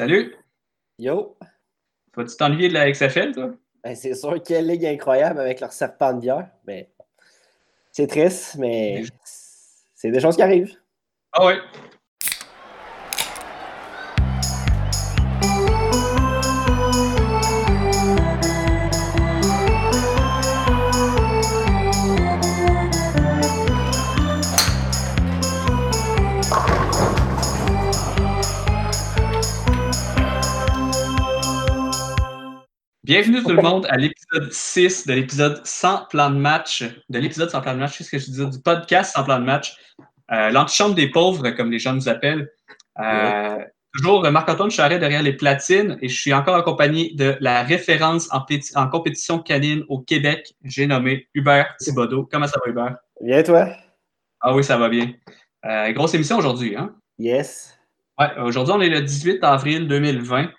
Salut! Yo! Vas-tu t'ennuyer de la XFL, toi? Ben, c'est sûr, quelle ligue incroyable avec leur serpent de bière. Mais c'est triste, mais c'est des choses qui arrivent. Ah oui. Bienvenue tout le monde à l'épisode 6 de l'épisode sans plan de match, de l'épisode sans plan de match, c'est ce que je disais, du podcast sans plan de match, euh, l'antichambre des pauvres, comme les gens nous appellent. Euh, toujours Marc-Antoine Charret derrière les platines et je suis encore accompagné de la référence en, compétition canine au Québec, j'ai nommé Hubert Thibodeau. Comment ça va Hubert? Bien toi? Ah oui, ça va bien. Euh, grosse émission aujourd'hui, hein? Yes. Ouais, aujourd'hui on est le 18 avril 2020.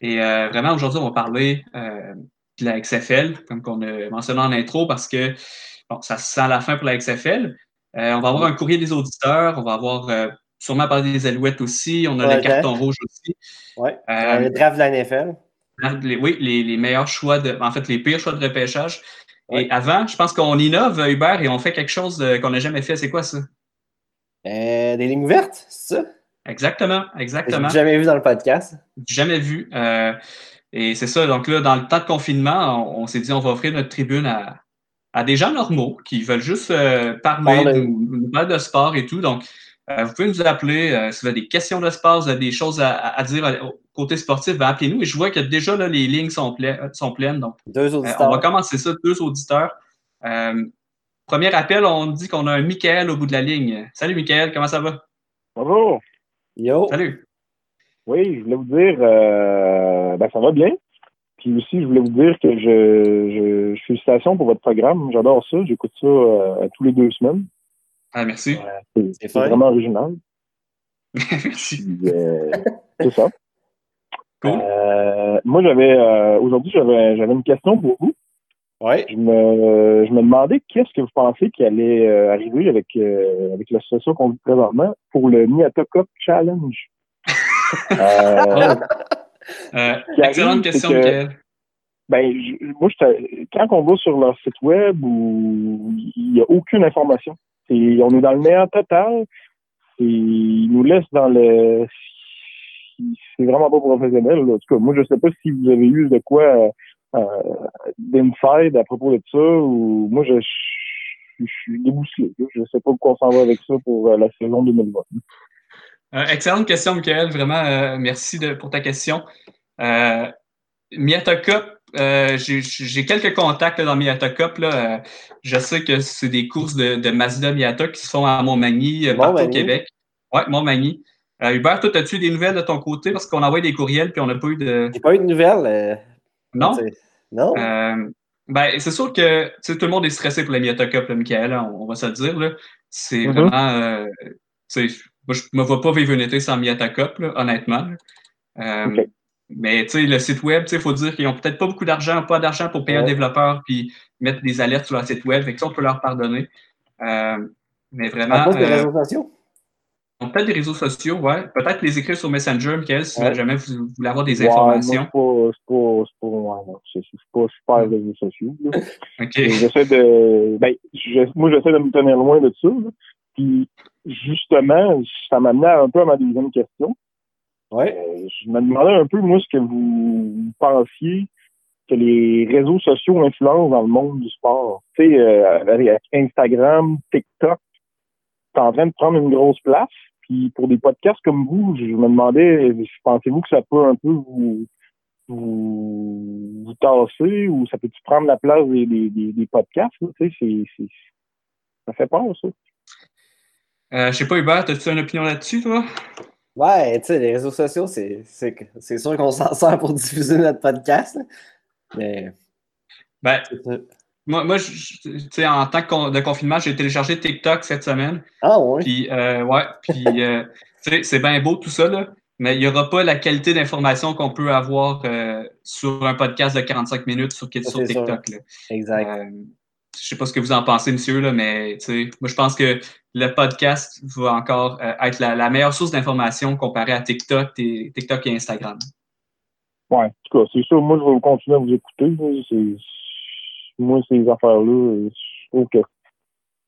Et euh, vraiment, aujourd'hui, on va parler euh, de la XFL, comme on a mentionné en intro, parce que bon, ça sent la fin pour la XFL. Euh, on va avoir un courrier des auditeurs, on va avoir sûrement parler des Alouettes aussi, on a les cartons rouges aussi. Oui, le draft de la NFL. oui, les, meilleurs choix, de, en fait, les pires choix de repêchage. Et avant, je pense qu'on innove, Hubert, et on fait quelque chose qu'on n'a jamais fait. C'est quoi ça? des lignes ouvertes, c'est ça? Exactement, exactement. Jamais vu dans le podcast. Jamais vu. Euh, et c'est ça. Donc là, dans le temps de confinement, on, s'est dit on va offrir notre tribune à, des gens normaux qui veulent juste euh, parler, de sport et tout. Donc, euh, vous pouvez nous appeler si vous avez des questions de sport, vous avez des choses à, dire au côté sportif, ben, appelez-nous. Et je vois que déjà là, les lignes sont, sont pleines. Donc, deux auditeurs. on va commencer ça, deux auditeurs. premier appel, on dit qu'on a un Michael au bout de la ligne. Salut Michael, comment ça va? Bonjour. Yo. Salut. Oui, je voulais vous dire, euh, ben, ça va bien. Puis aussi, je voulais vous dire que je, je, félicitations pour votre programme. J'adore ça. J'écoute ça euh, tous les deux semaines. Ah, merci. c'est vraiment original. merci. Euh, c'est ça. Cool. moi, j'avais aujourd'hui, j'avais j'avais une question pour vous. Ouais. Je me, je me demandais qu'est-ce que vous pensez qui allait euh, arriver avec, euh, avec l'association qu'on vit présentement pour le Miata Cup Challenge. euh, euh excellente question, que, Ben, moi, quand on va sur leur site web, où il n'y a aucune information. on est dans le meilleur total. Et ils nous laissent dans le. C'est vraiment pas professionnel. En tout cas, moi, je sais pas si vous avez eu de quoi euh, d'inside à propos de ça ou moi je, je, suis débousselé. Je ne sais pas pourquoi on s'en va avec ça pour euh, la saison 2020. Euh, excellente question, Michael. Vraiment, merci de, pour ta question. Euh, Miata Cup, j'ai quelques contacts dans Miata Cup. Là. je sais que c'est des courses de, de, Mazda Miata qui se font à Montmagny, partout au Québec. Oui, Montmagny. Hubert, toi, as-tu des nouvelles de ton côté? Parce qu'on a envoyé des courriels puis on n'a pas eu de. J'ai pas eu de nouvelles. Non? Non? Euh, ben, c'est sûr que tout le monde est stressé pour la Miata Cup, Michael, on, va se le dire. C'est mm-hmm. vraiment. Euh, moi, je ne me vois pas vivre une été sans Miata Cup, honnêtement. Euh, mais le site web, il faut dire qu'ils n'ont peut-être pas beaucoup d'argent, pas d'argent pour payer un développeur puis mettre des alertes sur leur site web. Fait que ça, on peut leur pardonner. mais vraiment. À cause des réseaux sociaux? Peut-être des réseaux sociaux, ouais. Peut-être les écrire sur Messenger, Michael, si jamais vous, voulez avoir des informations. Ouais, c'est pas, c'est pas, c'est pas, super les réseaux sociaux. OK. J'essaie de, ben, moi, j'essaie de me tenir loin de ça. Puis, justement, ça m'amenait un peu à ma deuxième question. Ouais. Euh, je me demandais un peu, moi, ce que vous pensiez que les réseaux sociaux influencent dans le monde du sport. Tu sais, euh, avec Instagram, TikTok, c'est en train de prendre une grosse place. Puis pour des podcasts comme vous, je me demandais, pensez-vous que ça peut un peu vous, vous, vous tasser ou ça peut-tu prendre la place des, des, des, podcasts? Tu sais, c'est, ça fait peur, ça. Euh, je sais pas, Hubert, as-tu une opinion là-dessus, toi? Ouais, tu sais, les réseaux sociaux, c'est, c'est, sûr qu'on s'en sert pour diffuser notre podcast. Mais. Ben, moi, moi en tant que de confinement, j'ai téléchargé TikTok cette semaine. Ah oui? Puis, euh, ouais, puis, euh, c'est bien beau tout ça, là, mais il n'y aura pas la qualité d'information qu'on peut avoir euh, sur un podcast de 45 minutes sur, sur TikTok. Là. Exact. je sais pas ce que vous en pensez, monsieur, là, mais moi, je pense que le podcast va encore euh, être la, meilleure source d'information comparée à TikTok et, TikTok et Instagram. Oui, en tout cas, c'est ça. Moi, je vais continuer à vous écouter. Moi, ces affaires-là, je trouve que. En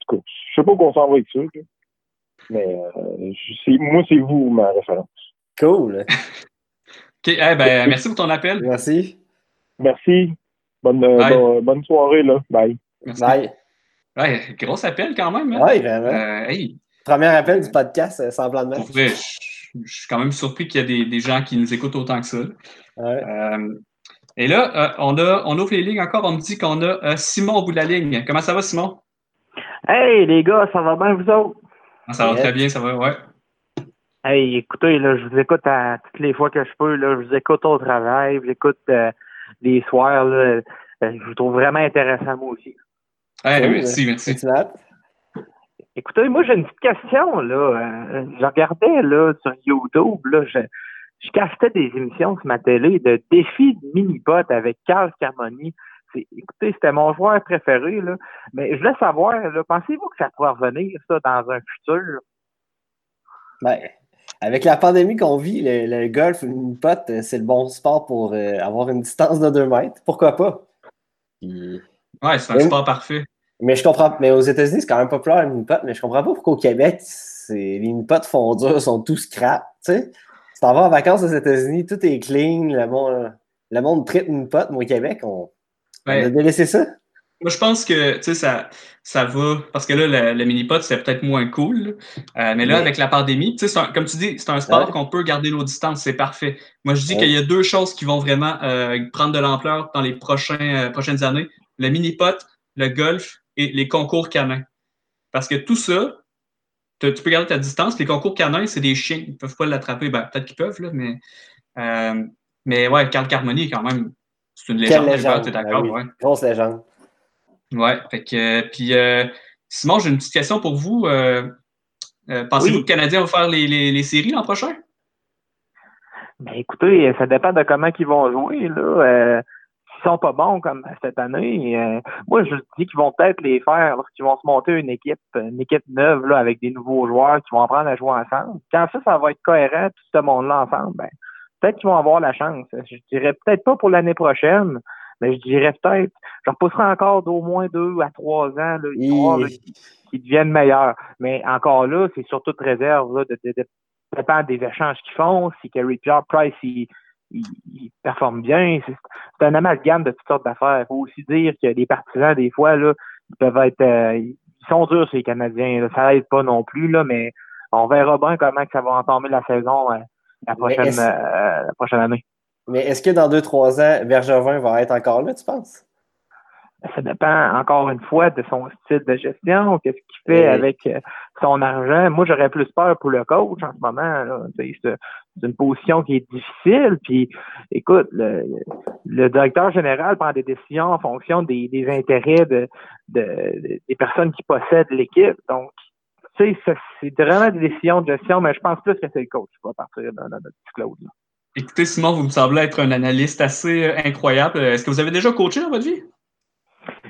tout cas, je sais pas qu'on s'en va avec ça. Mais euh, moi, c'est vous ma référence. Cool. OK. Eh ben, merci pour ton appel. Merci. Merci. Bonne, euh, bonne soirée. Là. Bye. Merci. Bye. Ouais, gros appel quand même. Hein? Oui, vraiment. Euh, Premier appel du podcast euh, sans plan de match. Je, suis quand même surpris qu'il y ait des, des, gens qui nous écoutent autant que ça. Ouais. Et là, on, a, on ouvre les lignes encore. On me dit qu'on a Simon au bout de la ligne. Comment ça va, Simon? Hey, les gars, ça va bien, vous autres? Ah, ça va très bien, ça va, ouais. Hey, écoutez, là, je vous écoute à, toutes les fois que je peux. Là, je vous écoute au travail, je vous écoute euh, les soirs. Là, euh, je vous trouve vraiment intéressant, moi aussi. Hey, merci, merci. Écoutez, moi, j'ai une petite question. Là. Euh, je regardais là, sur YouTube, là, je, je castais des émissions sur ma télé de défis de mini-pot avec Carl Carmoni. Écoutez, c'était mon joueur préféré, là. mais je voulais savoir, pensez-vous que ça pourrait revenir, ça, dans un futur? Ben, avec la pandémie qu'on vit, le, golf, une pote, euh, c'est le bon sport pour euh, avoir une distance de 2 mètres. Pourquoi pas? Ouais, c'est un sport parfait. Mais je comprends. Mais aux États-Unis, c'est quand même populaire une pote, mais je comprends pas pourquoi au Québec, les mini potes fondures sont tous crap. Tu sais, si t'en vas en vacances aux États-Unis, tout est clean, le monde, le monde traite une pote, mais au Québec, on, on a délaissé ça. Moi, je pense que ça, ça va. Parce que là, le, mini-pot, c'est peut-être moins cool. Euh, mais là, avec la pandémie, comme tu dis, c'est un sport qu'on peut garder nos distances, c'est parfait. Moi, je dis qu'il y a deux choses qui vont vraiment euh, prendre de l'ampleur dans les prochains, euh, prochaines années le mini-pot, le golf et les concours canins. Parce que tout ça, tu peux garder ta distance. Les concours canins, c'est des chiens. Ils ne peuvent pas l'attraper. Ben, peut-être qu'ils peuvent, là, mais. mais ouais, Carl Carmoni, quand même, c'est une légende. légende. Tu es d'accord? Ben ouais. Grosse légende. Ouais, fait que, puis euh, Simon, j'ai une petite question pour vous. Euh, euh, pensez-vous que le Canadien va faire les, les, séries l'an prochain? Ben écoutez, ça dépend de comment ils vont jouer. Là. Sont pas bons comme cette année, moi je dis qu'ils vont peut-être les faire lorsqu'ils vont se monter une équipe, une équipe neuve là, avec des nouveaux joueurs qui vont apprendre à jouer ensemble. Quand ça, ça va être cohérent, tout ce monde-là ensemble, ben, peut-être qu'ils vont avoir la chance. Je dirais peut-être pas pour l'année prochaine, mais je dirais peut-être, je repousserai encore d'au moins deux à trois ans, là, histoire qu'ils deviennent meilleurs. Mais encore là, c'est sur toute réserve, là, de, de, de, dépend des échanges qu'ils font, si Kerry Pierre Price, il, il, performe bien. C'est un amalgame de toutes sortes d'affaires. Il faut aussi dire que les partisans, des fois, là, ils peuvent être, euh, ils sont durs, ces Canadiens. Ça n'aide pas non plus, là, mais on verra bien comment que ça va entamer la saison euh, la prochaine, euh, la prochaine année. Mais est-ce que dans deux, trois ans, Bergevin va être encore là, tu penses? Ça dépend encore une fois de son style de gestion, qu'est-ce qu'il fait avec son argent. Moi, j'aurais plus peur pour le coach en ce moment. C'est une position qui est difficile. Puis, écoute, le, directeur général prend des décisions en fonction des, intérêts de, des personnes qui possèdent l'équipe. Donc, tu sais, c'est vraiment des décisions de gestion, mais je pense plus que c'est le coach qui va partir dans, notre petit Claude. Écoutez, Simon, vous me semblez être un analyste assez euh, incroyable. Est-ce que vous avez déjà coaché dans votre vie?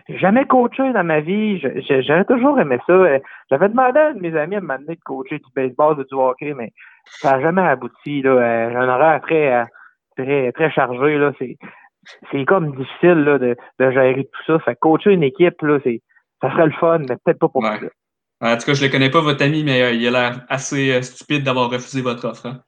Jamais coaché dans ma vie. J'avais toujours aimé ça. Euh, j'avais demandé à mes amis de m'amener de coacher du baseball, du hockey, mais ça n'a jamais abouti. Euh, j'ai un horaire très, très, très chargé. Là. C'est, c'est comme difficile là, de, de gérer tout ça. Fait coacher une équipe, là, c'est, ça serait le fun, mais peut-être pas pour ouais. En tout cas, je ne le connais pas, votre ami, mais il a l'air assez stupide d'avoir refusé votre offre. Hein.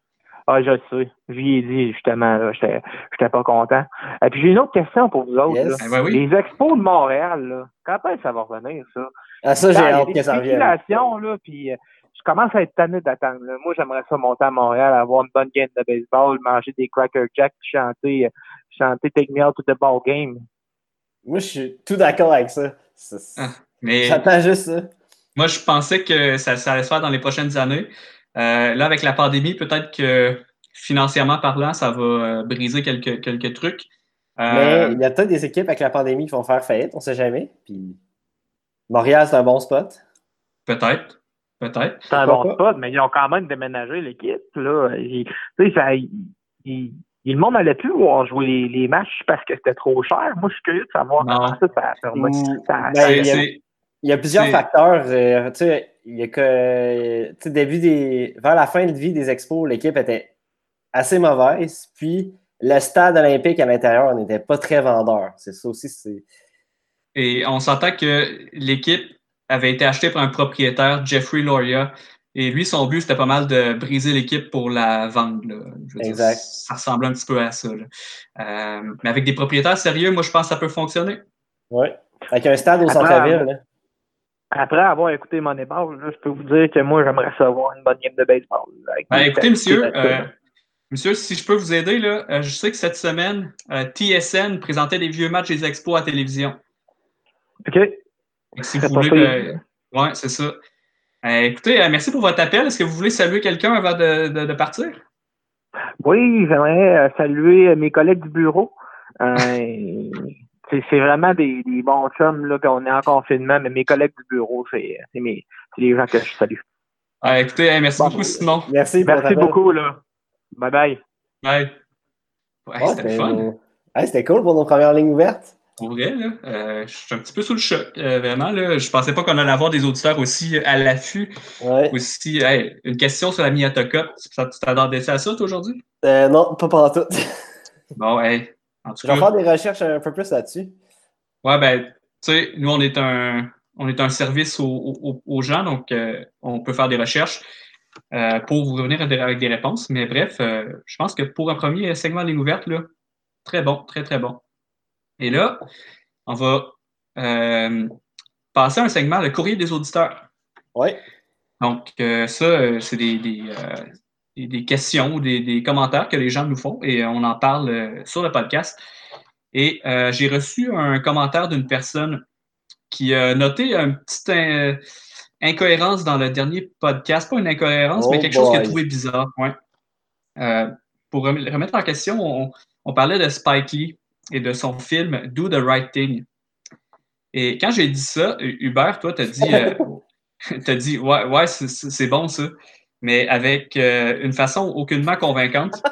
Ah, je le sais. Je lui ai dit, justement, là, j'étais pas content. Et puis, j'ai une autre question pour vous autres. Eh ben Les expos de Montréal, là, quand est-ce que ça va revenir, ça? Ah, ça, j'ai hâte que ça revienne. là, puis euh, je commence à être tanné d'attendre. Moi, j'aimerais ça monter à Montréal, avoir une bonne game de baseball, manger des Cracker Jacks, chanter, euh, chanter Take Me Out to the Ball Game. Moi, je suis tout d'accord avec ça. Ah, mais... J'attends juste ça. Moi, je pensais que ça, ça allait se faire dans les prochaines années. Euh, là, avec la pandémie, peut-être que financièrement parlant, ça va euh, briser quelques, quelques trucs. Euh, mais il y a peut-être des équipes avec la pandémie qui vont faire faillite, on ne sait jamais. Puis Montréal, c'est un bon spot. Peut-être. Peut-être. C'est un bon spot, mais ils ont quand même déménagé l'équipe. Là. Ils, ça, ils, le monde n'allait plus voir jouer les, les matchs parce que c'était trop cher. Moi, je suis curieux de savoir Non. comment ça, ça, ça, ça- ben, ça- il y a- C'est- Il y a plusieurs C'est- facteurs. euh, tu sais, il y a que, tu sais, début des, vers la fin de vie des expos, l'équipe était assez mauvaise. Puis le stade olympique à l'intérieur n'était pas très vendeur. C'est ça aussi. C'est... Et on s'entend que l'équipe avait été achetée par un propriétaire, Jeffrey Loria. Et lui, son but, c'était pas mal de briser l'équipe pour la vendre. là. Je veux dire, Exact. ça ressemble un petit peu à ça. là. Euh, mais avec des propriétaires sérieux, moi, je pense que ça peut fonctionner. Ouais. Avec un stade au Après, centre-ville. là. Après avoir écouté Moneyball, là, je peux vous dire que moi, j'aimerais savoir une bonne game de baseball. Ben, écoutez, monsieur, euh, monsieur, si je peux vous aider, là, euh, je sais que cette semaine, euh, TSN présentait des vieux matchs des expos à la télévision. OK. Et si C'est vous voulez, ben, ouais, c'est ça. Euh, écoutez, euh, merci pour votre appel. Est-ce que vous voulez saluer quelqu'un avant de, de- de partir? Oui, j'aimerais euh, saluer mes collègues du bureau. Euh, c'est vraiment des, des bons chums, là, puis on est en confinement, mais mes collègues du bureau, c'est c'est mes- c'est les gens que je salue. Euh, écoutez, merci Bon. beaucoup, Simon. Merci Merci beaucoup, là. Bye bye. Ouais, Ouais, c'était le fun. c'était cool pour nos premières lignes ouvertes. Pour vrai, là, euh, je suis un petit peu sous le choc, euh, vraiment. Là. Je pensais pas qu'on allait avoir des auditeurs aussi à l'affût. Ouais. Aussi, hey, une question sur la. Ça, tu t'attendais à ça, toi, aujourd'hui? Euh, non, pas pendant tout. Bon, hey, en tout Je vais faire des recherches un peu plus là-dessus. ouais, ben, tu sais, nous, on est un, on est un service aux, gens, donc euh, on peut faire des recherches euh, pour vous revenir avec des réponses. Mais bref, euh, je pense que pour un premier segment ligne ouverte, là, très bon, très, très bon. Et là, on va euh, passer à un segment, le courrier des auditeurs. Ouais. Donc, euh, ça, euh, c'est des, des, euh, des- des questions ou des, des commentaires que les gens nous font et on en parle sur le podcast. Et j'ai reçu un commentaire d'une personne qui a noté une petite incohérence dans le dernier podcast. Pas une incohérence, Oh mais quelque chose qu'il a trouvé bizarre. Ouais. Pour rem- remettre en question, on, on parlait de Spike Lee et de son film Do the Right Thing. Et quand j'ai dit ça, Hubert, toi, t'as dit, euh, t'as dit, ouais, ouais, c'est- bon ça, mais avec euh, une façon aucunement convaincante.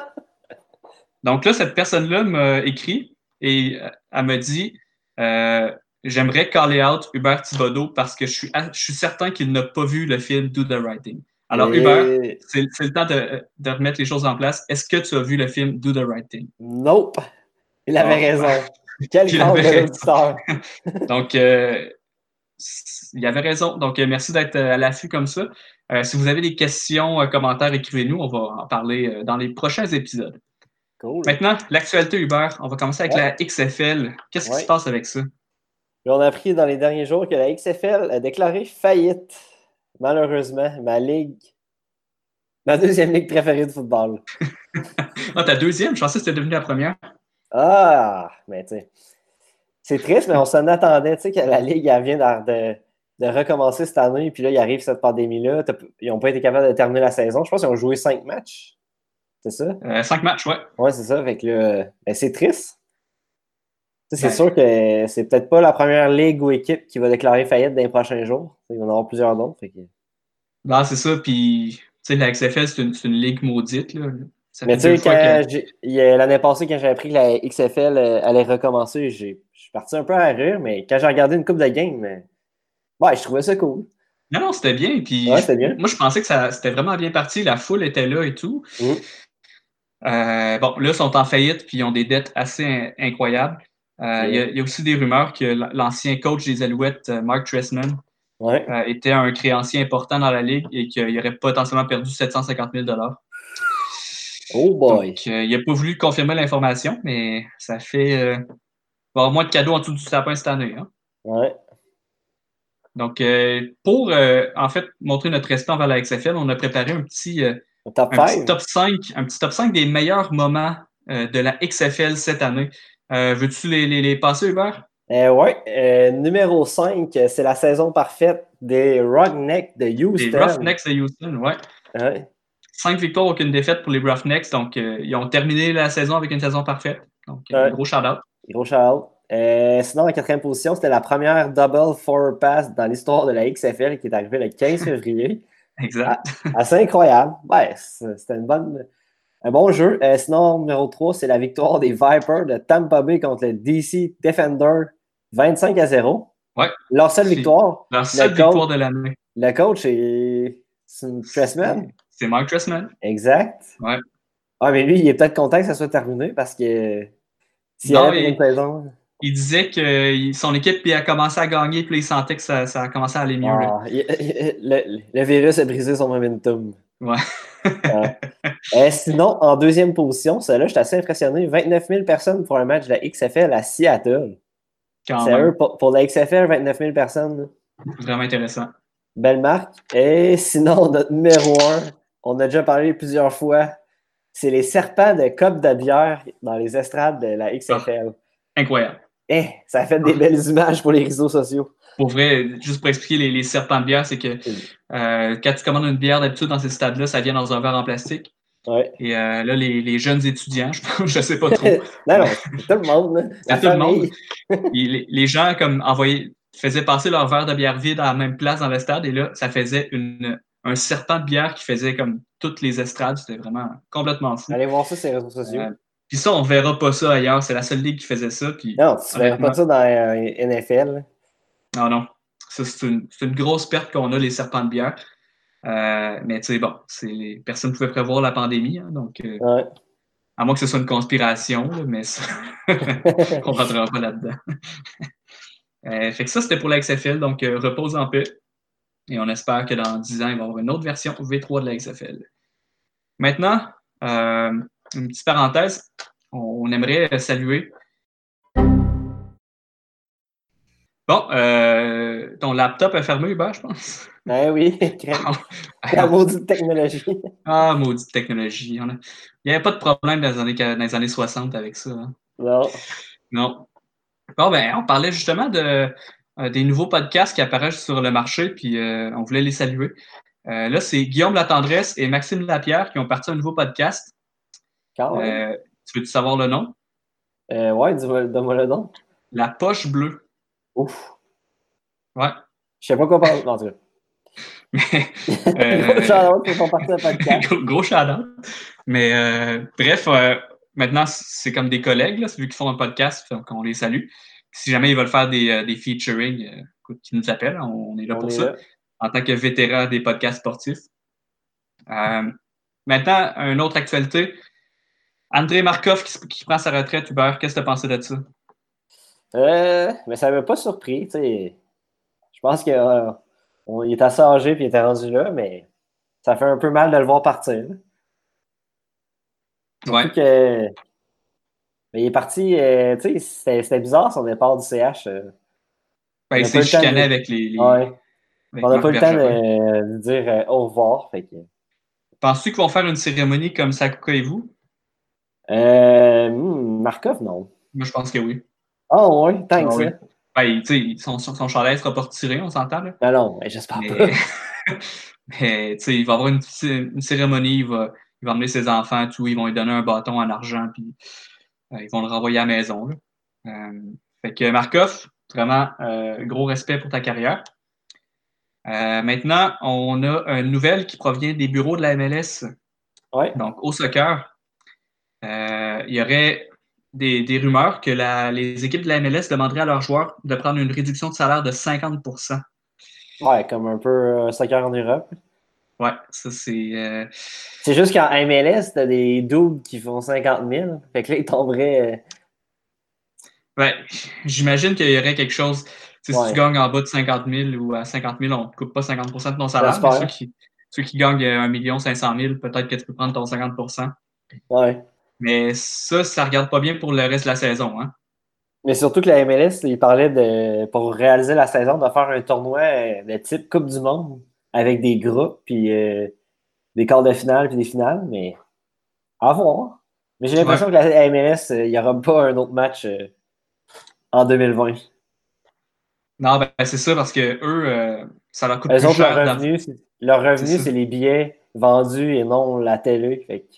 Donc là, cette personne-là m'a écrit et euh, elle me dit, euh, j'aimerais caller out Hubert Thibodeau parce que je suis, je suis certain qu'il n'a pas vu le film Do the Right Thing. Alors, Et- Hubert, c'est c'est le temps de, de remettre les choses en place. Est-ce que tu as vu le film Do the Right Thing? Nope. Il avait Oh. raison. Quel raison. l'auditeur. Donc, euh, il avait raison. Donc, euh, merci d'être euh, à l'affût comme ça. Euh, si vous avez des questions, commentaires, écrivez-nous. On va en parler dans les prochains épisodes. Cool. Maintenant, l'actualité Hubert. On va commencer avec Ouais. la XFL. Qu'est-ce qui se passe avec ça? On a appris dans les derniers jours que la XFL a déclaré faillite. Malheureusement, ma ligue, ma deuxième ligue préférée de football. Ah, ta deuxième? Je pensais que c'était devenu la première. Ah, mais tu sais. C'est triste, mais on s'en attendait, tu sais, que la Ligue, elle vient de, de- recommencer cette année, puis là, il arrive cette pandémie-là. Ils n'ont pas été capables de terminer la saison. Je pense qu'ils ont joué cinq matchs. C'est ça? Euh, cinq matchs, ouais. Ouais, c'est ça. Fait que là, ben, c'est triste. Tu sais, C'est sûr que c'est peut-être pas la première ligue ou équipe qui va déclarer faillite dans les prochains jours. Il va y en avoir plusieurs d'autres. que- Non, c'est ça. Puis, tu sais, la XFL, c'est une, c'est une ligue maudite. Là. Ça Mais tu sais, que- l'année passée, quand j'ai appris que la XFL euh, allait recommencer, j'ai- je suis parti un peu à rire, mais quand j'ai regardé une coupe de games, euh, ouais, je trouvais ça cool. Non, non, c'était bien. Puis, Ouais, c'était bien. Moi, je pensais que ça, c'était vraiment bien parti. La foule était là et tout. Mhm. Euh, bon, là, ils sont en faillite puis ils ont des dettes assez in- incroyables. Euh, Il y, a- il y a aussi des rumeurs que l'ancien coach des Alouettes, Mark Tressman, Ouais. euh, était un créancier important dans la ligue et qu'il aurait potentiellement perdu 750 000 Oh boy. Donc, euh, il n'a pas voulu confirmer l'information, mais ça fait. euh, il va y avoir moins de cadeaux en dessous du sapin cette année. hein. Ouais. Donc, euh, pour euh, en fait montrer notre respect envers la XFL, on a préparé un petit, top un petit 5. top 5, un petit top 5 des meilleurs moments de la XFL cette année. Veux-tu les, les, les passer, Hubert? Euh, numéro 5, c'est la saison parfaite des Roughnecks de Houston. Roughnecks de Houston, ouais. Ouais. Cinq victoires, aucune défaite pour les Roughnecks. Donc, euh, ils ont terminé la saison avec une saison parfaite. Donc, euh, Ouais. gros shout-out. Gros shout euh, sinon, en quatrième position, c'était la première double four pass dans l'histoire de la XFL qui est arrivée le 15 février. Exact. Assez incroyable. Ouais, c'était une bonne. Un bon jeu. Euh, sinon, numéro 3, c'est la victoire des Vipers de Tampa Bay contre le DC Defender 25 à 0. Ouais. Leur seule victoire. Leur seule victoire de l'année. Le coach est, c'est Tressman. C'est Mike Tressman. Exact. Ouais. Ah, mais lui, il est peut-être content que ça soit terminé parce que s'il Non, avait il- une saison. Il disait que son équipe a commencé à gagner, puis il sentait que ça, ça a commencé à aller mieux. Ah, il- il- le, le virus a brisé son momentum. Ouais. Ouais. Euh, sinon, en deuxième position, celle-là, j'étais assez impressionné. 29 000 personnes pour un match de la XFL à Seattle. C'est eux, pour, pour la XFL, 29 000 personnes. Vraiment intéressant. Belle marque. Et sinon, notre numéro 1, on a déjà parlé plusieurs fois, c'est les serpents de copes de bière dans les estrades de la XFL. Incroyable. Eh, ça fait des belles images pour les réseaux sociaux. Pour vrai, juste pour expliquer les, les serpents de bière, c'est que euh, quand tu commandes une bière, d'habitude, dans ces stades-là, ça vient dans un verre en plastique. Ouais. Et euh, là, les, les jeunes étudiants, je je sais pas trop, non, non, tout le monde. tout le les, les gens comme envoyaient, faisaient passer leur verre de bière vide à la même place dans le stade, et là, ça faisait une, un serpent de bière qui faisait comme toutes les estrades. C'était vraiment complètement fou. Allez voir ça sur les réseaux sociaux. Euh, Puis ça, on verra pas ça ailleurs. C'est la seule ligue qui faisait ça. Puis non, tu ne verras pas ça dans euh, NFL. Non, non. Ça, c'est une, grosse perte qu'on a, les serpents de bière. Euh, mais tu sais, bon, personne ne pouvait prévoir la pandémie. hein, donc, Ouais. à moins que ce soit une conspiration, là, mais ça, on ne rentrera pas là-dedans. Fait que ça, c'était pour la XFL. Donc, repose en paix. Et on espère que dans 10 ans, il va y avoir une autre version V3 de la XFL. Maintenant, euh, une petite parenthèse. On, aimerait saluer Bon, euh, ton laptop est fermé, Hubert, je pense. Eh oui, la maudite technologie. Ah, maudite technologie. Il n'y avait pas de problème dans les années, dans les années 60 avec ça. hein. Non. Non. Bon, ben, on parlait justement de, des nouveaux podcasts qui apparaissent sur le marché, puis euh, on voulait les saluer. Euh, là, c'est Guillaume Latendresse et Maxime Lapierre qui ont parti un nouveau podcast. Quand même. Euh, tu veux-tu savoir le nom? Euh, ouais, dis-moi donne-moi le nom. La poche bleue. Ouf. Ouais. Je sais pas quoi parler. Non, tout cas. Euh, Shout-out pour ton parti de podcast. gros, gros shout-out. Mais euh, bref, euh, maintenant, c'est comme des collègues, là, vu qu'ils font un podcast, on les salue. Si jamais ils veulent faire des, euh, des featuring, euh, écoute, qu'ils nous appellent, on est là On pour est ça, là. en tant que vétéran des podcasts sportifs. Euh, maintenant, une autre actualité. André Markov qui, qui prend sa retraite, Hubert, qu'est-ce que tu as pensé de ça? Euh, mais ça m'a pas surpris. Je pense qu'il est assez âgé puis il était rendu là, mais ça fait un peu mal de le voir partir. Ouais. Que- Mais il est parti, euh, tu sais, c'était c'était bizarre son départ du CH. euh. Ben, On il s'est chicané de- avec les. les- Ouais. avec On n'a pas eu le temps de, de dire euh, au revoir. Fait que, Penses-tu qu'ils vont faire une cérémonie comme Sakuka et vous? euh, hmm, Markov, non. Moi, je pense que oui. Ah ouais, tant que oui. ça. Ben, tu sais, son, son, chandail ne sera pas retiré, on s'entend, là. Non, non, mais j'espère Mais, pas. mais, tu sais, il va avoir une, une cérémonie, il va, il va emmener ses enfants, tout, ils vont lui donner un bâton en argent, puis ils vont le renvoyer à la maison. Là. Euh, fait que Markov, vraiment, euh, gros respect pour ta carrière. Euh, maintenant, on a une nouvelle qui provient des bureaux de la MLS, Ouais. donc au soccer. Euh, il y aurait des, des rumeurs que la- les équipes de la MLS demanderaient à leurs joueurs de prendre une réduction de salaire de 50% Ouais, comme un peu euh, soccer en Europe. Ouais, ça c'est. euh, C'est juste qu'en MLS, t'as des doubles qui font 50 000. Fait que là, ils tomberaient. euh, Ouais, j'imagine qu'il y aurait quelque chose. Ouais. Si tu gagnes en bas de 50 000 ou à 50 000, on ne te coupe pas 50 de ton salaire. Mais ceux qui, ceux qui gagnent euh, 1 500 000, peut-être que tu peux prendre ton 50% Ouais. Mais ça, ça ne regarde pas bien pour le reste de la saison. Hein? Mais surtout que la MLS, il parlait de, pour réaliser la saison, de faire un tournoi euh, de type Coupe du Monde avec des groupes, puis euh, des quarts de finale, puis des finales. Mais à voir. Mais j'ai l'impression que la MLS, euh, il n'y aura pas un autre match euh, en 2020. Non, ben, c'est ça, parce que eux, ça leur coûte plus leur cher. d'av- revenu, leur revenu, C'est les billets vendus et non la télé. Fait que-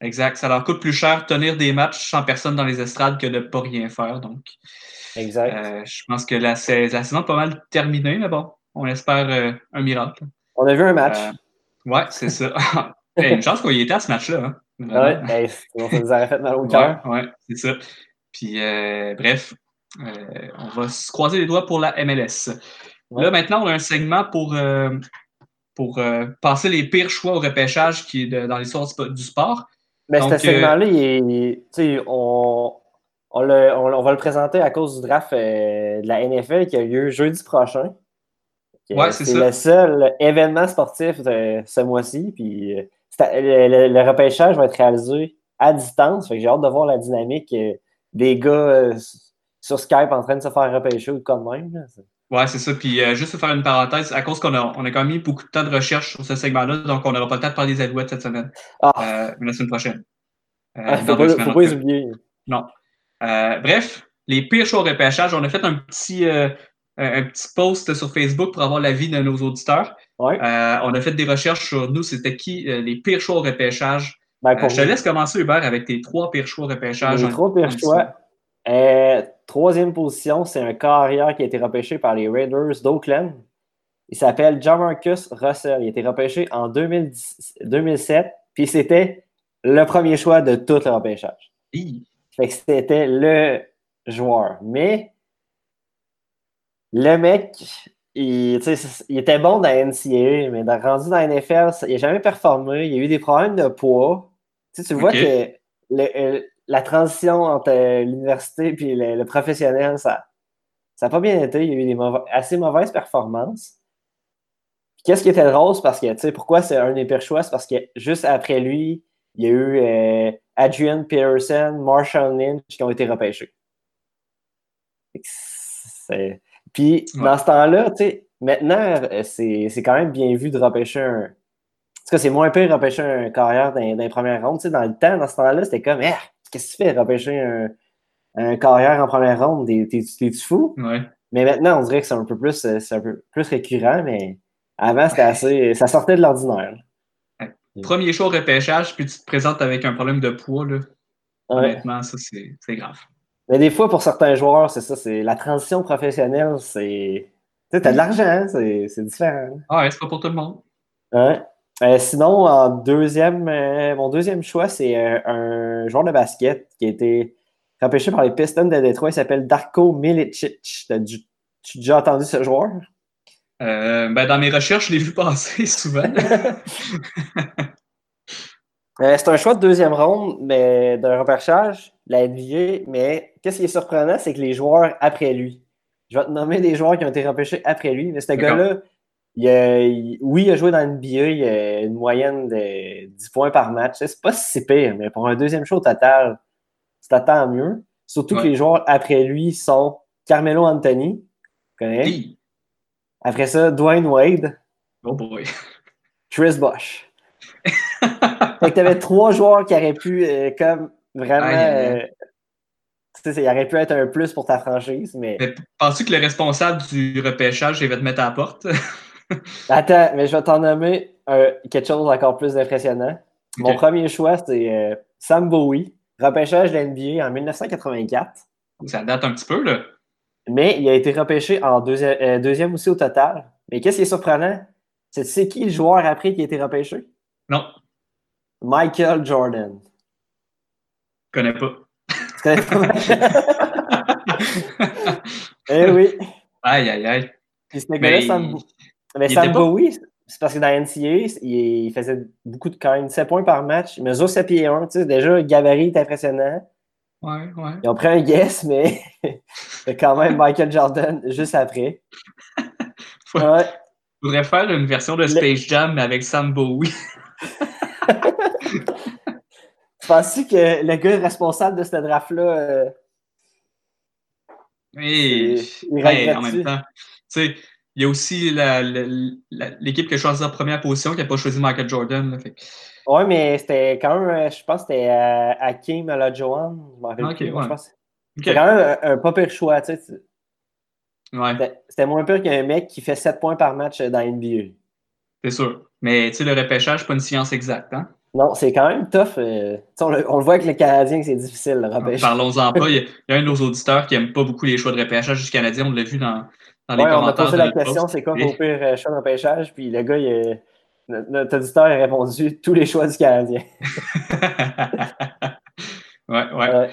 Exact. Ça leur coûte plus cher tenir des matchs sans personne dans les estrades que de ne pas rien faire. Donc, exact. euh, je pense que la saison est pas mal terminée, mais bon, on espère euh, un miracle. On a vu un match. Euh, ouais, c'est ça. Hey, une chance qu'on y était à ce match-là. hein. Ouais, ben, ça nous aurait fait mal au cœur. Ouais, ouais c'est ça. Puis, euh, bref, euh, on va se croiser les doigts pour la MLS. Là, maintenant, on a un segment pour, pour passer les pires choix au repêchage qui est dans l'histoire du sport. Mais ce segment-là, on, on, on, va le présenter à cause du draft de la NFL qui a lieu jeudi prochain. Ouais, c'est le seul événement sportif de ce mois-ci. Puis le, repêchage va être réalisé à distance. J'ai hâte de voir la dynamique des gars euh, sur Skype en train de se faire repêcher ou comme même. Ouais, c'est ça. Puis euh, juste pour faire une parenthèse, à cause qu'on a, on a quand même mis beaucoup de temps de recherche sur ce segment-là, donc on n'aura pas le temps de parler des Alouettes cette semaine. Ah. Euh, la semaine prochaine. Ah, faut pas, faut pas les oublier. Non. bref, les pires choix au repêchage, on a fait un petit, un petit post sur Facebook pour avoir l'avis de nos auditeurs. Ouais. on a fait des recherches sur nous, c'était qui les pires choix au repêchage ben, euh, je te laisse commencer, Hubert, avec tes trois pires choix repêchage. Les trois pires choix. Euh, troisième position, c'est un carrière qui a été repêché par les Raiders d'Oakland. Il s'appelle Jamarcus Russell. Il a été repêché en 2007, puis c'était le premier choix de tout le repêchage. c'était le joueur. Mais le mec, il, il, était bon dans la NCAA, mais rendu dans la NFL, il n'a jamais performé. Il a eu des problèmes de poids. Tu, vois que euh, la transition entre l'université et le, professionnel, ça n'a pas bien été. Il y a eu des assez mauvaises performances. Qu'est-ce qui était drôle? Parce que, tu sais, pourquoi c'est un des pires choix? C'est parce que juste après lui, il y a eu euh, Adrian Peterson, Marshall Lynch qui ont été repêchés. Puis, dans ce temps-là, tu sais, maintenant, c'est quand même bien vu de repêcher un, en tout cas, c'est moins pire repêcher un carrière les premières rondes. Tu sais, dans le temps, dans ce temps-là, c'était comme, eh, qu'est-ce que tu fais, repêcher un, un carrière en première ronde? T'es-tu fou? Ouais. Mais maintenant, on dirait que c'est un peu plus, c'est un peu plus récurrent, mais avant, c'était assez. Ça sortait de l'ordinaire. Premier choix au repêchage, puis tu te présentes avec un problème de poids, là. Honnêtement, ça, c'est grave. Mais des fois, pour certains joueurs, c'est ça, c'est la transition professionnelle, c'est. Tu sais, t'as de l'argent, hein, c'est différent. Ah ouais, c'est pas pour tout le monde. Ouais. Euh, sinon, en deuxième, euh, mon deuxième choix, c'est euh, un joueur de basket qui a été repêché par les Pistons de Détroit. Il s'appelle Darko Milicic. As tu as déjà entendu ce joueur? Ben, dans mes recherches, je l'ai vu passer souvent. c'est un choix de deuxième ronde, mais d'un repêchage, la NBA. Mais qu'est-ce qui est surprenant, c'est que les joueurs après lui. Je vais te nommer des joueurs qui ont été repêchés après lui, mais ce gars-là, oui, il a joué dans l'NBA, il a une moyenne de 10 points par match. C'est pas si pire, mais pour un deuxième show total, tu t'attends mieux. Surtout que les joueurs après lui sont Carmelo Anthony, connais? Après ça, Dwayne Wade. Oh boy. Chris Bosh. fait que t'avais trois joueurs qui auraient pu, euh, comme, vraiment. Euh, tu sais, il aurait pu être un plus pour ta franchise, mais. mais Penses-tu que le responsable du repêchage, il va te mettre à la porte? Attends, mais je vais t'en nommer quelque chose encore plus impressionnant. Mon premier choix, c'est euh, Sam Bowie, repêchage de l'NBA en 1984. Ça date un petit peu, là. Mais il a été repêché en deuxième, euh, deuxième aussi au total. Mais qu'est-ce qui est surprenant? C'est qui le joueur après qui a été repêché? Non. Michael Jordan. Je connais pas. Pas? eh oui. Aïe, aïe, aïe. Puis ce gars-là, Sam, mais Sam Bowie, c'est parce que dans NCA, il faisait beaucoup de quand 7 points par match. Il mesure 7 pieds 1. Tu sais, déjà, le gabarit est impressionnant. Ouais, ouais. Ils ont pris un guess, mais quand même Michael Jordan juste après. ouais. Je voudrais faire une version de Space Jam, mais avec Sam Bowie. Tu penses que le gars responsable de ce draft-là. Euh, oui, en même temps. Tu sais, il y a aussi l'équipe qui a choisi la première position qui n'a pas choisi Michael Jordan. Oui, mais c'était quand même, euh, je pense que c'était euh, Hakim Olajuwon. Je m'en okay, C'était quand même un, pas pire choix. Tu sais. Ouais. C'était moins pire qu'un mec qui fait 7 points par match dans NBA. C'est sûr. Mais tu sais, le repêchage, c'est pas une science exacte. Hein? Non, c'est quand même tough. Euh, on, le, on, le, voit avec les Canadiens que c'est difficile le repêchage. Parlons-en pas. Il y, a, un de nos auditeurs qui n'aime pas beaucoup les choix de repêchage du Canadien. On l'a vu dans, on a posé la question c'est quoi vos pires euh, choix de repêchage? Puis le gars, il, notre auditeur a répondu tous les choix du Canadien. ouais, ouais.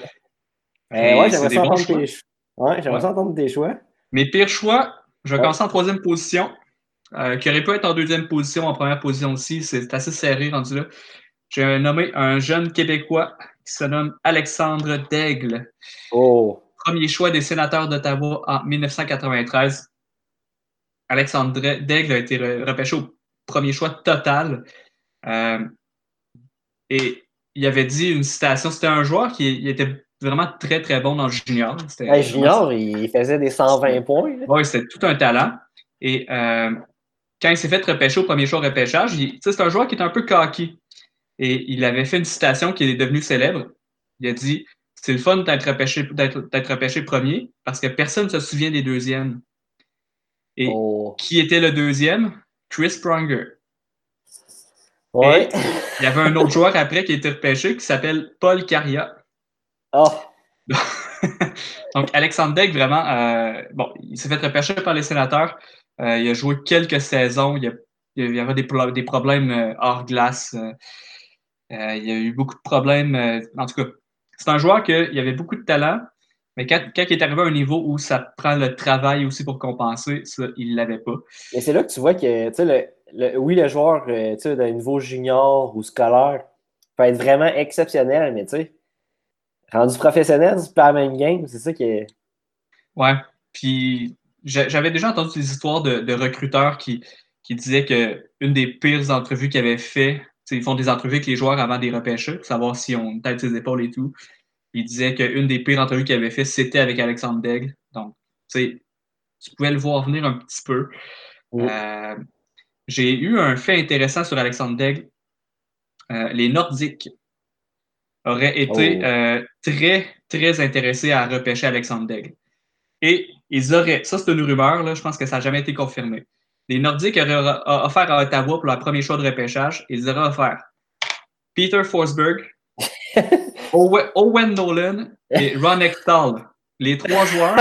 Euh, ouais, j'aimerais entendre tes choix. Ouais, j'aimerais Ouais. ça entendre tes choix. Mes pires choix, je vais commencer en troisième position, euh, qui aurait pu être en deuxième position, en première position aussi. C'est assez serré rendu là. J'ai nommé un jeune Québécois qui se nomme Alexandre Daigle. Oh. Premier choix des sénateurs d'Ottawa en 1993. Alexandre Daigle a été re- repêché au premier choix total. Euh, et il avait dit une citation, c'était un joueur qui il était vraiment très très bon dans le junior. Hey, junior, il faisait des 120 points. oui, c'était tout un talent. Et euh, quand il s'est fait repêcher au premier choix repêchage, c'est un joueur qui est un peu cocky. Et il avait fait une citation qui est devenue célèbre. Il a dit C'est le fun d'être repêché, d'être, repêché premier parce que personne ne se souvient des deuxièmes. Et Oh. qui était le deuxième? Chris Pronger. Ouais. Il y avait un autre joueur après qui a été repêché qui s'appelle Paul Caria. Oh. Donc, Alexandre Daigle, vraiment, euh, bon, il s'est fait repêcher par les sénateurs. Euh, il a joué quelques saisons. Il, a- il y avait des, pro- des problèmes euh, hors glace. Euh, il y a eu beaucoup de problèmes. euh, en tout cas, c'est un joueur qui avait beaucoup de talent, mais quand, quand il est arrivé à un niveau où ça prend le travail aussi pour compenser, ça, il ne l'avait pas. Mais c'est là que tu vois que, tu sais, le, le- oui, le joueur, euh, tu sais, d'un niveau junior ou scolaire peut être vraiment exceptionnel, mais tu sais, rendu professionnel, c'est pas la même game. C'est ça qui est. Ouais. Puis j'a- j'avais déjà entendu des histoires de, de recruteurs qui, qui disaient que une des pires entrevues qu'ils avaient fait, ils font des entrevues avec les joueurs avant des repêcheurs pour savoir si on tête ses épaules et tout. Ils disaient qu'une des pires entrevues qu'ils avaient fait, c'était avec Alexandre Daigle. Donc, tu pouvais le voir venir un petit peu. Mm. Euh, J'ai eu un fait intéressant sur Alexandre Daigle. Euh, les Nordiques auraient été Oh. euh, très, très intéressés à repêcher Alexandre Daigle. Et ils auraient, ça c'est une rumeur, là, je pense que ça n'a jamais été confirmé. Les Nordiques auraient offert à Ottawa pour leur premier choix de repêchage, ils auraient offert Peter Forsberg, Owen, Owen Nolan et Ron Ekdahl, les trois joueurs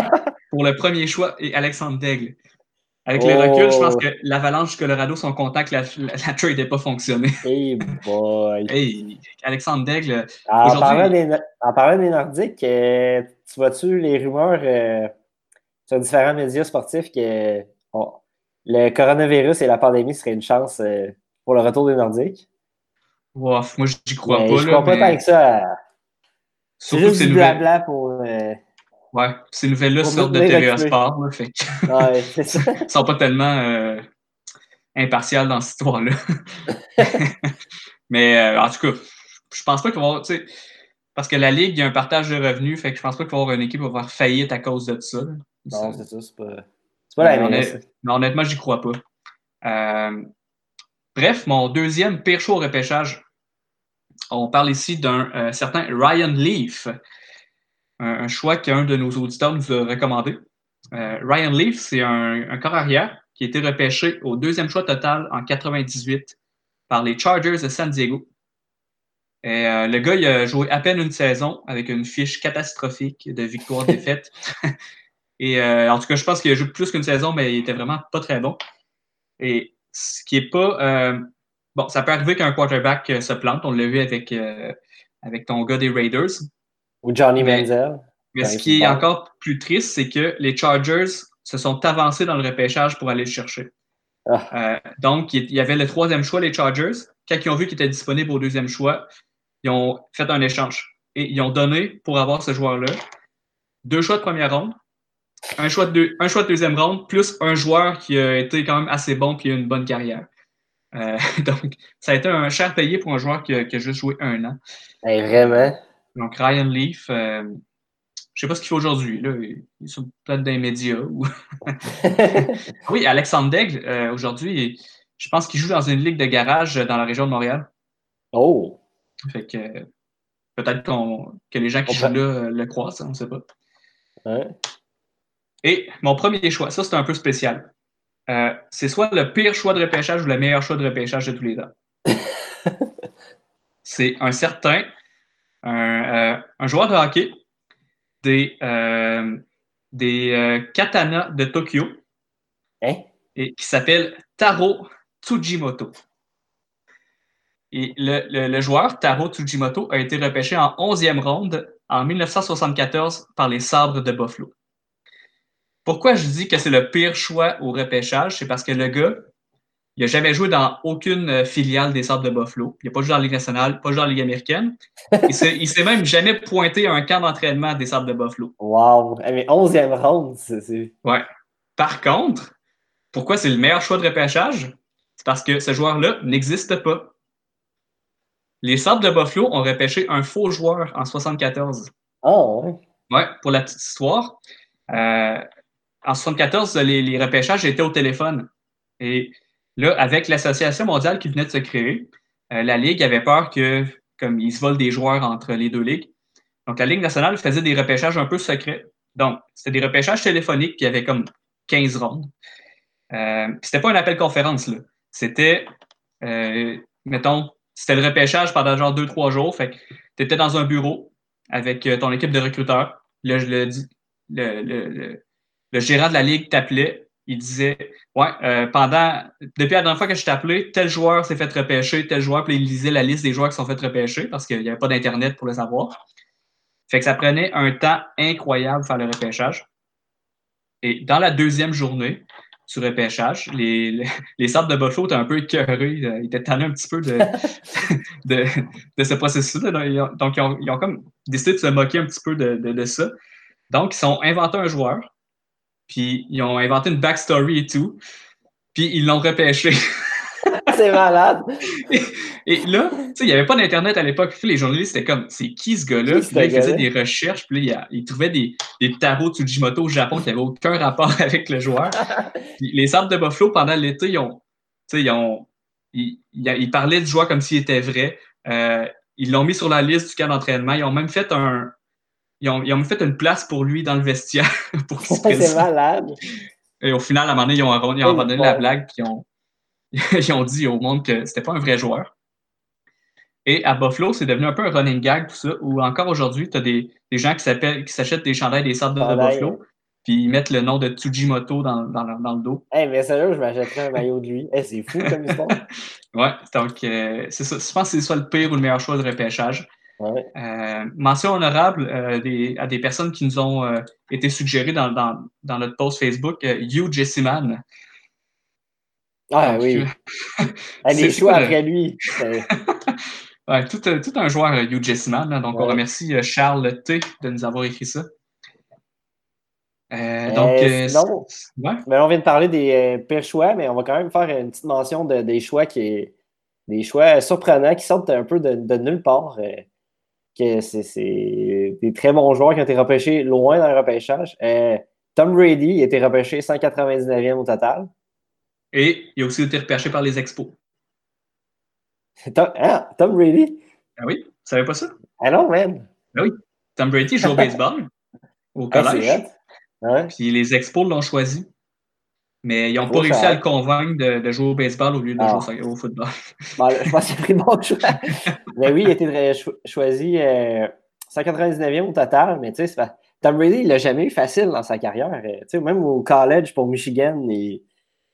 pour le premier choix et Alexandre Daigle. Avec le Oh. recul, je pense que l'Avalanche du Colorado sont contents que la, la- la trade n'ait pas fonctionné. Hey boy. Hey, Alexandre Daigle, En Aujourd'hui- parlant, des, en parlant des Nordiques, euh, tu vois-tu les rumeurs euh, sur différents médias sportifs que le coronavirus et la pandémie seraient une chance euh, pour le retour des Nordiques? ouf, moi j'y crois Mais pas. je crois pas mais tant que ça. à- C'est juste nouvelles, pour. euh, ouais, ces nouvelles-là sortent de TVA. Sport. là, fait que- Ouais, c'est ça. Ils sont pas tellement euh, impartials dans cette histoire-là. Mais euh, en tout cas, je pense pas qu'il va y avoir. Parce que la Ligue, il y a un partage de revenus, fait que je pense pas qu'il va y avoir une équipe qui va faire faillite à cause de ça. Non, c'est ça. C'est pas, c'est pas la honnêtement, j'y crois pas. Euh, bref, mon deuxième pire choix au repêchage. On parle ici d'un euh, certain Ryan Leaf, un, un choix qu'un de nos auditeurs nous a recommandé. Euh, Ryan Leaf, c'est un, un corps arrière qui a été repêché au deuxième choix total en 98 par les Chargers de San Diego. Et, euh, le gars, il a joué à peine une saison avec une fiche catastrophique de victoire-défaite. Et euh, en tout cas, je pense qu'il a joué plus qu'une saison, mais il était vraiment pas très bon. Et ce qui est pas. euh, bon, ça peut arriver qu'un quarterback euh, se plante. On l'a vu avec, avec ton gars des Raiders. Ou Johnny Mais- Manziel. Mais ce qui est encore plus triste, c'est que les Chargers se sont avancés dans le repêchage pour aller le chercher. Ah. Donc, il y avait le troisième choix, les Chargers. Quand ils ont vu qu'il était disponible au deuxième choix, ils ont fait un échange. Et ils ont donné, pour avoir ce joueur-là, deux choix de première ronde, un choix de, deux- un choix de deuxième ronde, plus un joueur qui a été quand même assez bon et a une bonne carrière. Euh, donc, ça a été un cher payé pour un joueur qui a, qui a juste joué un an. Hey, vraiment? Donc, Ryan Leaf, euh, je sais pas ce qu'il fait aujourd'hui. Là. Il est sur peut-être des médias. Ou... oui, Alexandre Daigle, euh, aujourd'hui, je pense qu'il joue dans une ligue de garage dans la région de Montréal. oh. Fait que peut-être que les gens qui On jouent peut- là le croisent, on ne sait pas. Et mon premier choix, ça c'est un peu spécial. Euh, c'est soit le pire choix de repêchage ou le meilleur choix de repêchage de tous les temps. c'est un certain, un, euh, un joueur de hockey des, euh, des euh, Katana de Tokyo Hein? et qui s'appelle Taro Tsujimoto. Et le, le- le joueur Taro Tsujimoto a été repêché en 11e ronde en 1974 par les Sabres de Buffalo. Pourquoi je dis que c'est le pire choix au repêchage? C'est parce que le gars, il n'a jamais joué dans aucune euh, filiale des Sabres de Buffalo. Il n'a pas joué dans la Ligue nationale, pas joué dans la Ligue américaine. Il s'est même jamais pointé à un camp d'entraînement des Sabres de Buffalo. Wow. Eh, mais 11e ronde, c'est-. Ouais. Par contre, pourquoi c'est le meilleur choix de repêchage? C'est parce que ce joueur-là n'existe pas. Les Sabres de Buffalo ont repêché un faux joueur en 74. Ah, ouais. Ouais, pour la petite histoire. euh, en 74, les, les repêchages étaient au téléphone. Et là, avec l'association mondiale qui venait de se créer, euh, la Ligue avait peur que, comme ils se volent des joueurs entre les deux ligues, donc la Ligue nationale faisait des repêchages un peu secrets. Donc, c'était des repêchages téléphoniques qui avaient comme 15 rondes. Euh, puis c'était pas un appel conférence, là. C'était, euh, mettons, c'était le repêchage pendant genre 2-3 jours. Fait que tu étais dans un bureau avec euh, ton équipe de recruteurs. Là, je le dis, le, le, le, le gérant de la ligue t'appelait. Il disait Ouais, euh, pendant depuis la dernière fois que je t'ai appelé, tel joueur s'est fait repêcher, tel joueur, puis il lisait la liste des joueurs qui sont fait repêcher parce qu'il n'y avait pas d'Internet pour le savoir. Fait que ça prenait un temps incroyable de faire le repêchage. Et dans la deuxième journée du repêchage, les, les, les de Buffalo étaient un peu écœurés. euh, Ils étaient tannés un petit peu de, de, de ce processus-là. Donc, ils ont- Donc, ils ont, ils ont comme décidé de se moquer un petit peu de, de, de ça. Donc, ils ont inventé un joueur, puis ils ont inventé une backstory et tout, puis ils l'ont repêché. C'est malade. Et là, tu sais, il n'y avait pas d'Internet à l'époque. Puis les journalistes étaient comme, c'est qui ce gars-là? Puis là, ils faisaient des recherches, puis là, il ils trouvaient des, des tarots Tsujimoto au Japon qui n'avaient aucun rapport avec le joueur. Puis les Sabres de Buffalo, pendant l'été, ils ont, tu sais, ils ont, ils, ils- ils parlaient du joueur comme s'il était vrai. Euh, ils l'ont mis sur la liste du camp d'entraînement. Ils ont même fait un, ils ont, ils ont fait une place pour lui dans le vestiaire pour C'est malade. Et au final, à un moment donné, ils ont, ils ont abandonné la blague, puis ils ont, ils ont dit au monde que c'était pas un vrai joueur. Et à Buffalo, c'est devenu un peu un running gag, tout ça, où encore aujourd'hui, tu as des, des gens qui s'appellent- qui s'achètent des chandails des Sabres de Buffalo, puis ils mettent le nom de Tsujimoto dans, dans, le- dans le dos. Hey, mais sérieux, je m'achèterais un maillot de lui. Hey, c'est fou comme histoire. Ouais, donc euh, c'est ça. Je pense que c'est soit le pire ou le meilleur choix de repêchage. Ouais. Euh, mention honorable euh, des- à des personnes qui nous ont euh, été suggérées dans, dans, dans notre post Facebook. Hugh Jessiman. Ah Donc, oui. euh, Hey, c'est- les c'est choix quoi le- après lui. Ouais, tout, tout un joueur, Hugh Jessiman. là. donc, on remercie Charles T de nous avoir écrit ça. Euh, donc, Euh, sinon- c'est- ouais. Mais on vient de parler des euh, pires choix, mais on va quand même faire une petite mention de, des choix qui est- des choix surprenants qui sortent un peu de, de nulle part. Que c'est des très bons joueurs qui ont été repêchés loin dans le repêchage. Euh, Tom Brady a été repêché 199e au total. Et il a aussi été repêché par les expos. Tom, hein? Tom Brady? Ah oui? Vous savez pas ça? Ah non, man! Tom Brady joue au baseball au Ah, collège. Ouais. Puis les expos l'ont choisi. Mais ils n'ont pas réussi à le convaincre de, de jouer au baseball au lieu de Ah. jouer au, football. Bon, je pense qu'il a pris le bon choix. mais oui, il a été cho- choisi euh, 199e au total, mais tu sais, c'est Tom Brady, il l'a jamais eu facile dans sa carrière. euh, même au college pour Michigan, il...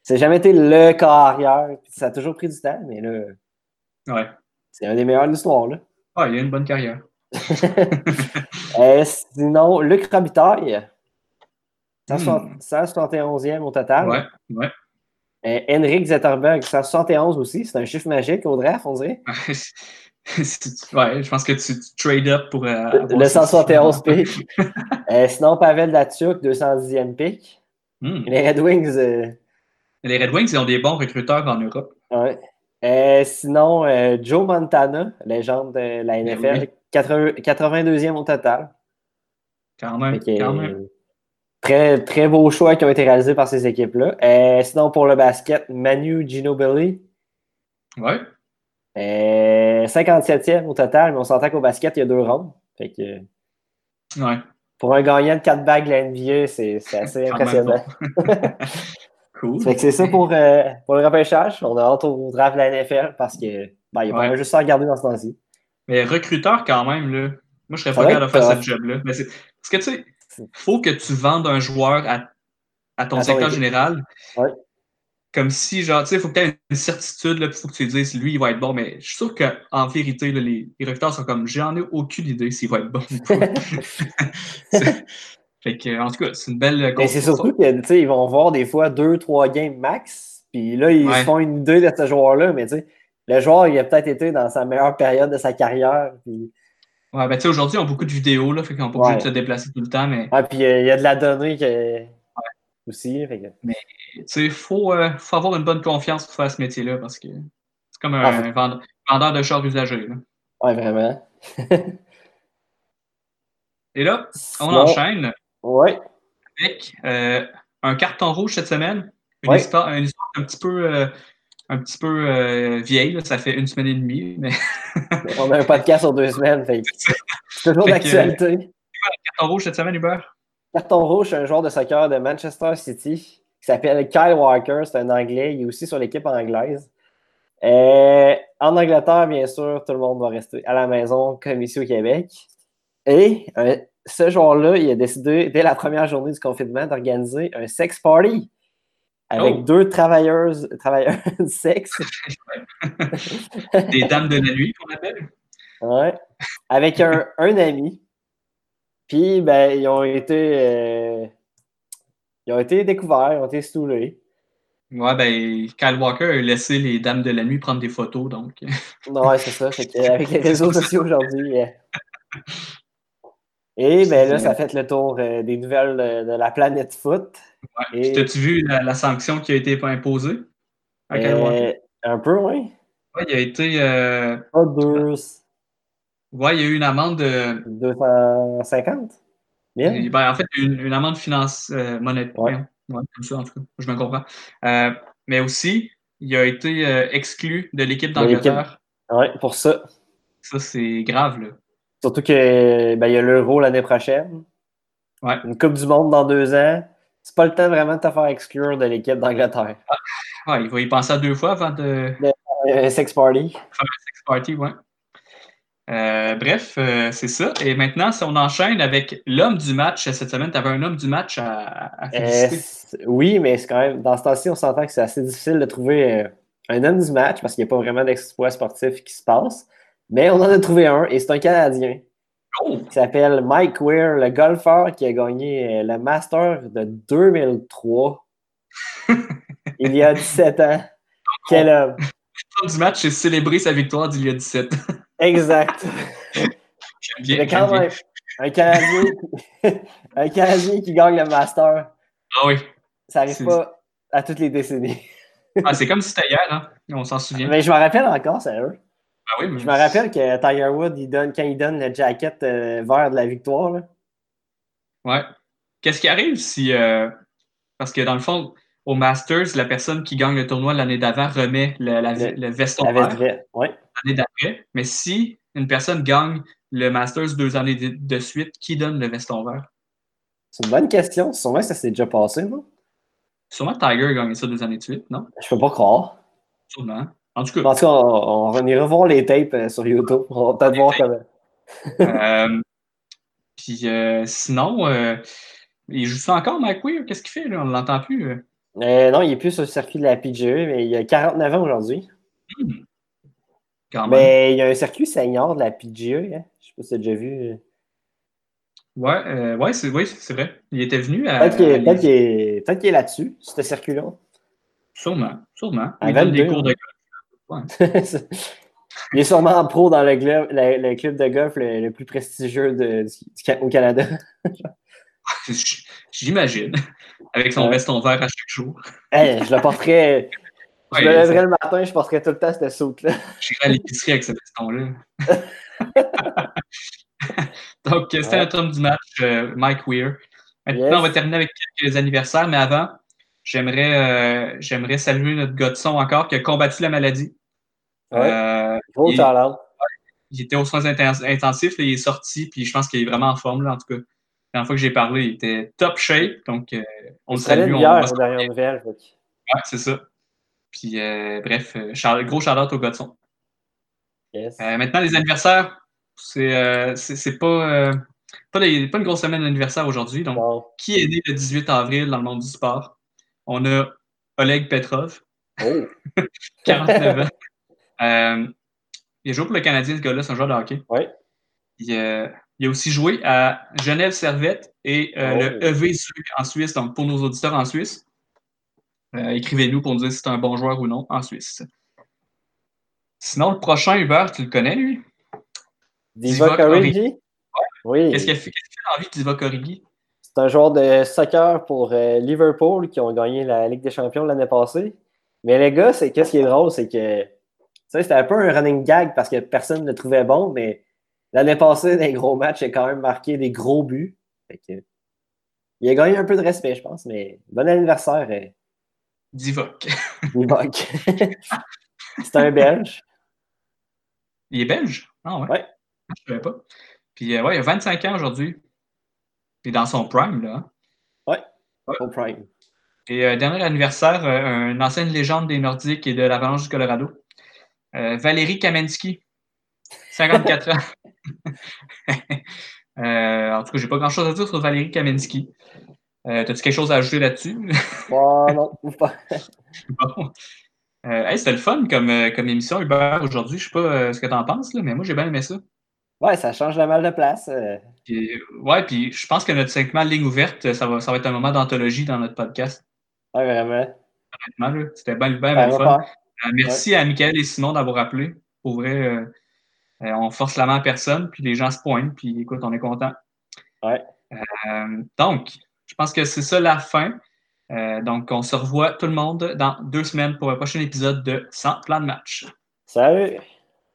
ça n'a jamais été le carrière. Ça a toujours pris du temps, mais là, Ouais. c'est un des meilleurs de l'histoire. là. Ah, il a une bonne carrière. Euh, sinon, Luc Robitaille, 160. 171e au total. Ouais, ouais. Euh, Henrik Zetterberg, 171 aussi. C'est un chiffre magique au draft, on dirait. Ouais, je pense que tu, trade up pour. euh, Le ça. 171 pick. Euh, sinon, Pavel Datsuk, 210e pick. Hmm. Les Red Wings, Les Red Wings, ils ont des bons recruteurs en Europe. ouais. Sinon, Joe Montana, légende de la Ben NFL, oui. 80 82e au total. Quand même. Que, quand même. Très, très beaux choix qui ont été réalisés par ces équipes-là. Euh, sinon, pour le basket, Manu Ginobili, Ouais. euh, 57e au total, mais on s'entend qu'au basket, il y a deux rondes. Fait que, Ouais. pour un gagnant de 4 bagues de la NBA, c'est assez impressionnant. Cool. C'est ça pour, euh, pour le repêchage. On a hâte au draft de la NFL parce que ben, il y a pas Ouais. juste ça à regarder dans ce temps-ci. Mais recruteur, quand même, là. Moi, je serais pas capable de faire ce job-là. C'est- Parce que, tu sais, faut que tu vendes un joueur à, à ton À secteur général. Ouais. comme si, genre, tu sais, il faut que tu aies une certitude, il faut que tu dises, lui, il va être bon, mais je suis sûr qu'en vérité, là, les, les recruteurs sont comme, j'en ai aucune idée s'il va être bon ou pas. fait que, en tout cas, c'est une belle. Mais c'est surtout qu'ils vont voir des fois deux, trois games max, puis là, ils se font une idée de ce joueur-là, mais tu sais, le joueur, il a peut-être été dans sa meilleure période de sa carrière. Puis... Ouais, ben tu sais, aujourd'hui, ils ont beaucoup de vidéos, là, fait qu'ils n'ont pas besoin de se déplacer tout le temps, mais. Ouais, puis euh, il y a de la donnée que... aussi. Fait que... Mais, tu sais, il faut, euh, faut, avoir une bonne confiance pour faire ce métier-là, parce que c'est comme un, ah, vendeur, vendeur, de chars usagés, là. Ouais, vraiment. Et là, on enchaîne. Ouais. Avec euh, un carton rouge cette semaine. Une, histoire, une histoire un petit peu un petit peu euh, vieille, là, ça fait une semaine et demie. Mais... On a un podcast sur deux semaines, fait c'est toujours d'actualité. Euh, carton rouge cette semaine, Hubert? Carton rouge, un joueur de soccer de Manchester City qui s'appelle Kyle Walker, c'est un Anglais, il est aussi sur l'équipe anglaise. Euh, en Angleterre, bien sûr, tout le monde va rester à la maison comme ici au Québec. Et ce joueur-là, il a décidé, dès la première journée du confinement, d'organiser un sex party avec oh. deux travailleuses, travailleurs de sexe. Des dames de la nuit qu'on appelle? Ouais. Avec un, un ami. Puis, ben, ils ont été. Euh, ils ont été découverts, ils ont été stoulés. Ouais, ben, Kyle Walker a laissé les dames de la nuit prendre des photos, donc. ouais, c'est ça. avec les réseaux sociaux aujourd'hui. Et ben là, ça fait le tour euh, des nouvelles de, la planète foot. Ouais. Et... T'as-tu vu la, sanction qui a été imposée? Euh, un peu, oui. Oui, il a été. Euh... Pas deux. Ouais, il y a eu une amende de. 250? Ben, en fait, une, une amende finance euh, monétaire. Ouais. ouais. comme ça, en tout cas. Je me comprends. Euh, mais aussi, il a été exclu de l'équipe d'Angleterre. Oui, pour ça. Ça, c'est grave, là. Surtout que ben, y a l'Euro l'année prochaine. Ouais. Une Coupe du Monde dans deux ans. C'est pas le temps vraiment de te faire exclure de l'équipe d'Angleterre. Ah, ouais, il va y penser à deux fois avant de. Un sex party. un sex party, ouais. Euh, bref, euh, c'est ça. Et maintenant, si on enchaîne avec l'homme du match cette semaine, tu avais un homme du match à, féliciter. Euh, oui, mais c'est quand même, dans ce temps-ci, on s'entend que c'est assez difficile de trouver un homme du match parce qu'il n'y a pas vraiment d'exploit sportif qui se passe. Mais on en a trouvé un et c'est un Canadien. Oh! Qui s'appelle Mike Weir, le golfeur qui a gagné euh, le Master de 2003. il y a 17 ans. Quel homme! Le du match, c'est célébrer sa victoire d'il y a 17 ans. exact. Bien, quand même, un Canadien, un Canadien qui gagne le Master. Ah oui. Ça n'arrive pas à toutes les décennies. ah, c'est comme si c'était hier, hein? on s'en souvient. Mais je me rappelle encore, c'est eux. Ah je me rappelle que Tiger Wood, il donne, quand il donne le jacket euh, vert de la victoire. Là. Ouais. Qu'est-ce qui arrive si. Euh, parce que dans le fond, au Masters, la personne qui gagne le tournoi l'année d'avant remet le, la, le, veston vert l'année d'après. Mais si une personne gagne le Masters deux années de, suite, qui donne le veston vert? C'est une bonne question. Sûrement que ça s'est déjà passé, non? Sûrement Tiger a gagné ça deux années de suite, non? Je peux pas croire. Sûrement. En tout cas. on, va ira voir les tapes euh, sur YouTube. On va peut-être voir comment. euh, puis euh, sinon, euh, il joue ça encore, Mike Weir? Qu'est-ce qu'il fait? Là? On ne l'entend plus. non, il est plus sur le circuit de la PGE, mais il a 49 ans aujourd'hui. Hmm. Mais il y a un circuit senior de la PGE. Hein? Je ne sais pas si tu as déjà vu. Ouais, ouais c'est oui, vrai. Il était venu à. Peut-être qu'il est, est, est là-dessus, ce circuit-là. Sûrement, sûrement. Il donne des cours de Il est sûrement pro dans le club, le, club de golf le, plus prestigieux de, au Canada. J'imagine. Avec son veston vert à chaque jour. je le porterais. je me lèverais le matin, je porterais tout le temps cette saute-là. J'irais à l'épicerie avec ce veston-là. Donc, c'était notre homme du match, euh, Mike Weir. Maintenant, on va terminer avec quelques anniversaires, mais avant, j'aimerais euh, saluer notre gars de son encore qui a combattu la maladie. Ouais. Euh, Gros il, il était aux soins intensifs, il est sorti, puis je pense qu'il est vraiment en forme, là, en tout cas. La dernière fois que j'ai parlé, il était top shape, donc euh, on le salue. On ouais, c'est ça. Puis euh, bref, euh, gros shout au Godson. Yes. Maintenant, les anniversaires, c'est euh, pas, pas, une grosse semaine d'anniversaire aujourd'hui. Donc, qui est né le 18 avril dans le monde du sport? On a Oleg Petrov. Oh! 49 ans. Euh, il a joué pour le Canadien, ce gars-là, c'est un joueur de hockey. Oui. Il, euh, il, a aussi joué à Genève Servette et euh, Oh. le EV en Suisse. Donc, pour nos auditeurs en Suisse, écrivez-nous pour nous dire si c'est un bon joueur ou non en Suisse. Sinon, le prochain Hubert, tu le connais, lui? Divock Origi? Oui. Qu'est-ce qu'il a fait, qu'est-ce qu'il a envie de Divock Origi? C'est un joueur de soccer pour Liverpool qui ont gagné la Ligue des Champions l'année passée. Mais les gars, c'est qu'est-ce qui est drôle, c'est que sais, c'était un peu un running gag parce que personne ne le trouvait bon, mais l'année passée, dans les gros matchs, il a quand même marqué des gros buts. Fait que, il a gagné un peu de respect, je pense, mais bon anniversaire, euh, Divock. Divock. c'est un Belge. Il est belge? Ah ouais? Ouais. Je ne savais pas. Puis, euh, ouais, il a 25 ans aujourd'hui. Il est dans son prime, là. hein. Au Prime. Et euh, dernier anniversaire, euh, une ancienne légende des Nordiques et de l'Avalanche du Colorado. Euh, Valérie Kamensky, 54 ans. Euh, en tout cas, j'ai pas grand-chose à dire sur Valérie Kamensky. Euh, T'as-tu quelque chose à ajouter là-dessus? Oh non, pas. bon. Euh, hey, C'était le fun comme, comme émission, Hubert, aujourd'hui. Je sais pas ce que tu en penses, là, mais moi, j'ai bien aimé ça. Ouais, ça change la mal de place. Puis, ouais, puis je pense que notre segment ligne ouverte, ça va, ça va être un moment d'anthologie dans notre podcast. Ouais, vraiment. honnêtement. C'était bien, bien, bien fun. Euh, merci à Michael et Simon d'avoir appelé. Pour vrai, euh, euh, on force la main à personne, puis les gens se pointent, puis écoute, on est content. Ouais. Donc, je pense que c'est ça la fin. Donc, on se revoit tout le monde dans deux semaines pour un prochain épisode de 100 plan de match. Salut!